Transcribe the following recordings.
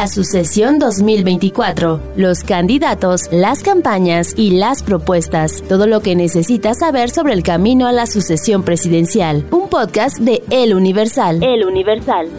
La sucesión 2024, los candidatos, las campañas y las propuestas, todo lo que necesitas saber sobre el camino a la sucesión presidencial. Un podcast de El Universal. El Universal.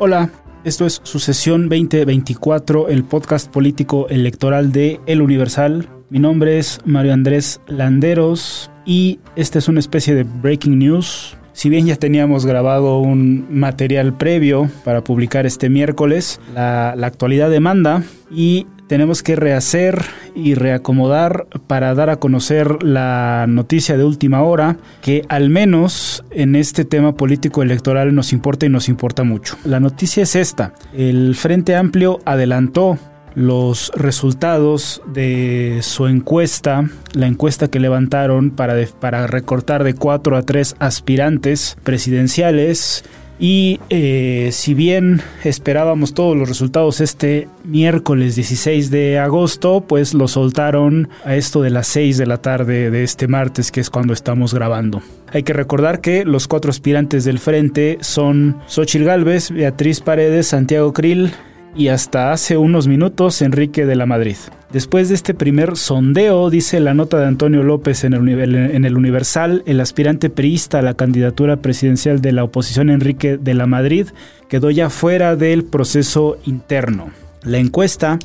Hola, esto es Sucesión 2024, el podcast político electoral de El Universal. Mi nombre es Mario Andrés Landeros y esta es una especie de breaking news si bien ya teníamos grabado un material previo para publicar este miércoles, la, actualidad demanda y tenemos que rehacer y reacomodar para dar a conocer la noticia de última hora que al menos en este tema político electoral nos importa y nos importa mucho. La noticia es esta. El Frente Amplio adelantó los resultados de su encuesta, la encuesta que levantaron para, para recortar de cuatro a tres aspirantes presidenciales. Y eh, si bien esperábamos todos los resultados este miércoles 16 de agosto, pues lo soltaron a esto de las 6 de la tarde de este martes, que es cuando estamos grabando. Hay que recordar que los cuatro aspirantes del frente son Xochitl Galvez, Beatriz Paredes, Santiago Krill, y hasta hace unos minutos Enrique de la Madrid. Después de este primer sondeo, dice la nota de Antonio López en el, Universal, el aspirante priista a la candidatura presidencial de la oposición Enrique de la Madrid quedó ya fuera del proceso interno. La encuesta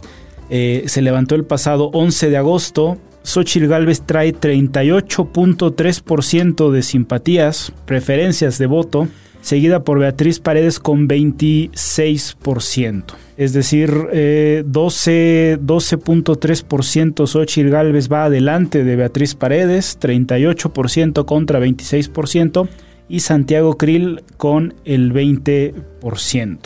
eh, se levantó el pasado 11 de agosto. Xochitl Gálvez trae 38.3% de simpatías, preferencias de voto, seguida por Beatriz Paredes con 26%. Es decir, 12, 12.3% Xochitl Galvez va adelante de Beatriz Paredes, 38% contra 26%, y Santiago Krill con el 20%.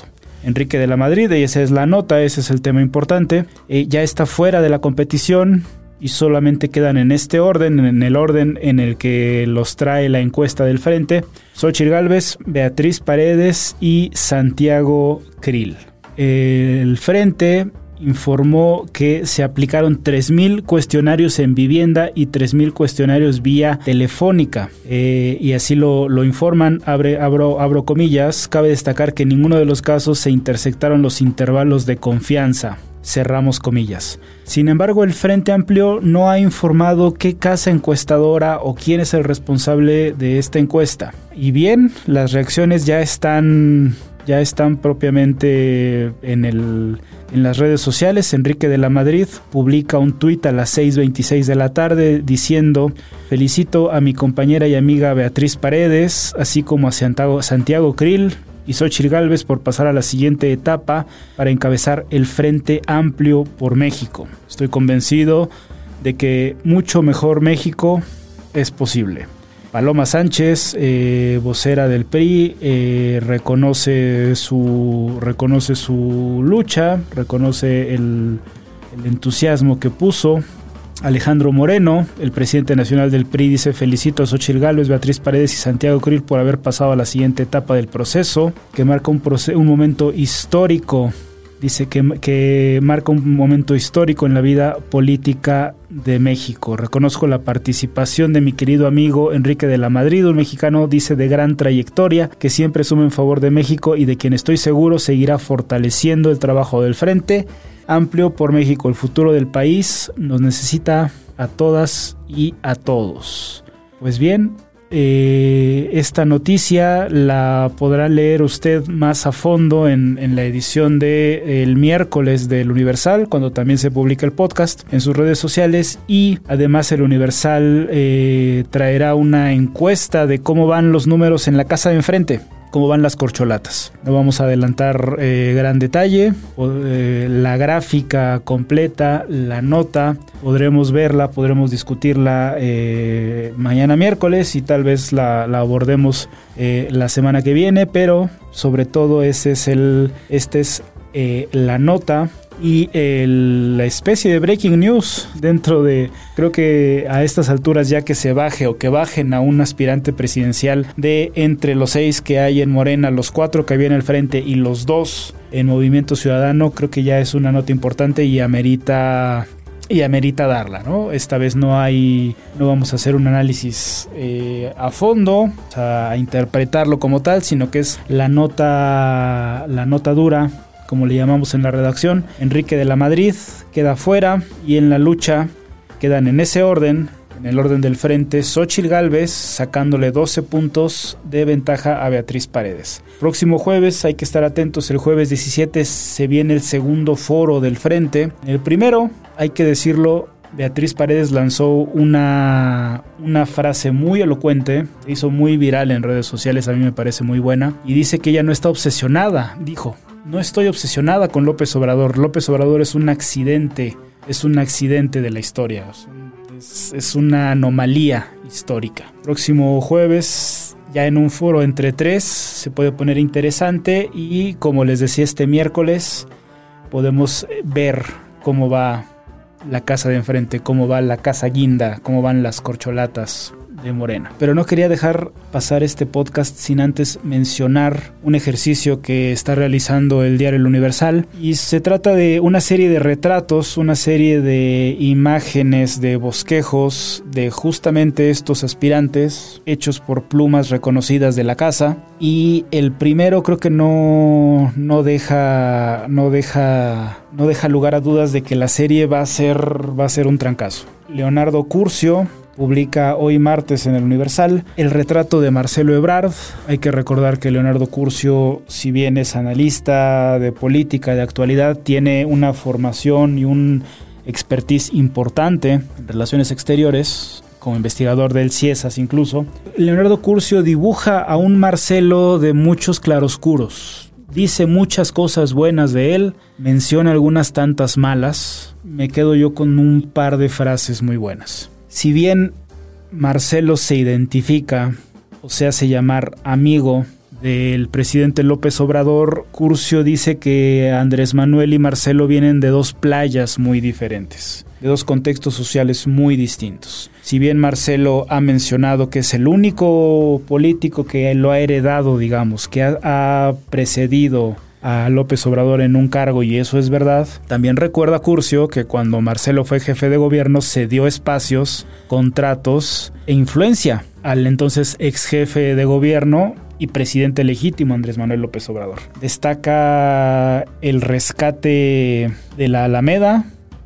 Enrique de la Madrid, y esa es la nota, ese es el tema importante, eh, ya está fuera de la competición, y solamente quedan en este orden, en el orden en el que los trae la encuesta del frente, Xochitl Galvez, Beatriz Paredes y Santiago Krill. El frente informó que se aplicaron 3.000 cuestionarios en vivienda y 3.000 cuestionarios vía telefónica. Eh, y así lo, lo informan, abre, abro, abro comillas, cabe destacar que en ninguno de los casos se intersectaron los intervalos de confianza cerramos comillas. Sin embargo, el Frente Amplio no ha informado qué casa encuestadora o quién es el responsable de esta encuesta. Y bien, las reacciones ya están ya están propiamente en, el, en las redes sociales. Enrique de la Madrid publica un tuit a las 6.26 de la tarde diciendo felicito a mi compañera y amiga Beatriz Paredes, así como a Santiago, Santiago Krill, y Xochitl Gálvez por pasar a la siguiente etapa para encabezar el Frente Amplio por México. Estoy convencido de que mucho mejor México es posible. Paloma Sánchez, eh, vocera del PRI, eh, reconoce, su, reconoce su lucha, reconoce el, el entusiasmo que puso Alejandro Moreno, el presidente nacional del PRI, dice felicito a Xochitl Gálvez, Beatriz Paredes y Santiago Krill por haber pasado a la siguiente etapa del proceso, que marca un, un momento histórico, dice que, que marca un momento histórico en la vida política de México. Reconozco la participación de mi querido amigo Enrique de la Madrid, un mexicano, dice, de gran trayectoria, que siempre suma en favor de México y de quien estoy seguro seguirá fortaleciendo el trabajo del frente amplio por México. El futuro del país nos necesita a todas y a todos. Pues bien, eh, esta noticia la podrá leer usted más a fondo en, la edición de el miércoles del Universal, cuando también se publica el podcast en sus redes sociales y además el Universal eh, traerá una encuesta de cómo van los números en la casa de enfrente cómo van las corcholatas. No vamos a adelantar eh, gran detalle, eh, la gráfica completa, la nota, podremos verla, podremos discutirla eh, mañana miércoles y tal vez la, la abordemos la semana que viene, pero sobre todo ese es el, este es la nota y la especie de breaking news dentro de, creo que a estas alturas ya que se baje o que bajen a un aspirante presidencial de entre los seis que hay en Morena, los cuatro que había en el frente y los dos en Movimiento Ciudadano, creo que ya es una nota importante y amerita y amerita darla, ¿no? Esta vez no hay, no vamos a hacer un análisis eh, a fondo, a interpretarlo como tal, sino que es la nota, la nota dura, como le llamamos en la redacción. Enrique de la Madrid queda fuera y en la lucha quedan en ese orden en el orden del frente, Xochil Gálvez sacándole 12 puntos de ventaja a Beatriz Paredes. Próximo jueves, hay que estar atentos, el jueves 17 se viene el segundo foro del frente. El primero, hay que decirlo, Beatriz Paredes lanzó una, una frase muy elocuente, se hizo muy viral en redes sociales, a mí me parece muy buena, y dice que ella no está obsesionada, dijo, no estoy obsesionada con López Obrador, López Obrador es un accidente, es un accidente de la historia, es, una anomalía histórica. Próximo jueves ya en un foro entre tres se puede poner interesante y como les decía este miércoles podemos ver cómo va la casa de enfrente, cómo va la casa guinda, cómo van las corcholatas de Morena. Pero no quería dejar pasar este podcast sin antes mencionar un ejercicio que está realizando el diario El Universal y se trata de una serie de retratos, una serie de imágenes, de bosquejos de justamente estos aspirantes hechos por plumas reconocidas de la casa y el primero creo que no, no deja no deja no deja lugar a dudas de que la serie va a ser va a ser un trancazo. Leonardo Curcio publica hoy martes en el Universal el retrato de Marcelo Ebrard. Hay que recordar que Leonardo Curcio, si bien es analista de política, de actualidad, tiene una formación y un expertise importante en relaciones exteriores, como investigador del CIESAS incluso. Leonardo Curcio dibuja a un Marcelo de muchos claroscuros. Dice muchas cosas buenas de él, menciona algunas tantas malas. Me quedo yo con un par de frases muy buenas. Si bien Marcelo se identifica o se hace llamar amigo del presidente López Obrador, Curcio dice que Andrés Manuel y Marcelo vienen de dos playas muy diferentes, de dos contextos sociales muy distintos. Si bien Marcelo ha mencionado que es el único político que lo ha heredado, digamos, que ha, precedido a López Obrador en un cargo y eso es verdad. También recuerda Curcio que cuando Marcelo fue jefe de gobierno se dio espacios, contratos e influencia al entonces ex jefe de gobierno y presidente legítimo Andrés Manuel López Obrador. Destaca el rescate de la Alameda,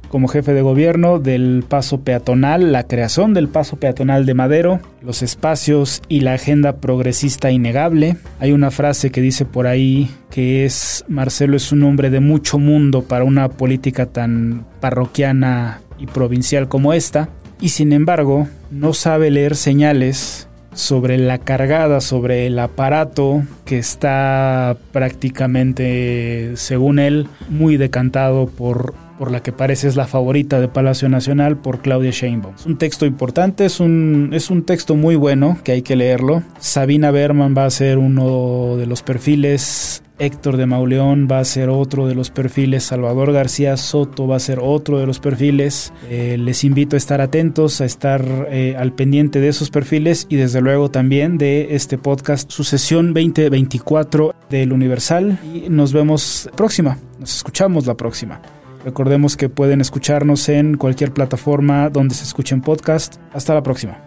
como jefe de gobierno del paso peatonal, la creación del paso peatonal de Madero, los espacios y la agenda progresista innegable. Hay una frase que dice por ahí que es Marcelo es un hombre de mucho mundo para una política tan parroquiana y provincial como esta, y sin embargo no sabe leer señales sobre la cargada, sobre el aparato que está prácticamente, según él, muy decantado por por la que parece es la favorita de Palacio Nacional por Claudia Sheinbaum. Es un texto importante, es un, es un texto muy bueno que hay que leerlo. Sabina Berman va a ser uno de los perfiles Héctor de Mauleón va a ser otro de los perfiles, Salvador García Soto va a ser otro de los perfiles. Eh, les invito a estar atentos, a estar eh, al pendiente de esos perfiles y desde luego también de este podcast, su sesión 2024 del Universal. Y nos vemos próxima, nos escuchamos la próxima. Recordemos que pueden escucharnos en cualquier plataforma donde se escuchen podcast. Hasta la próxima.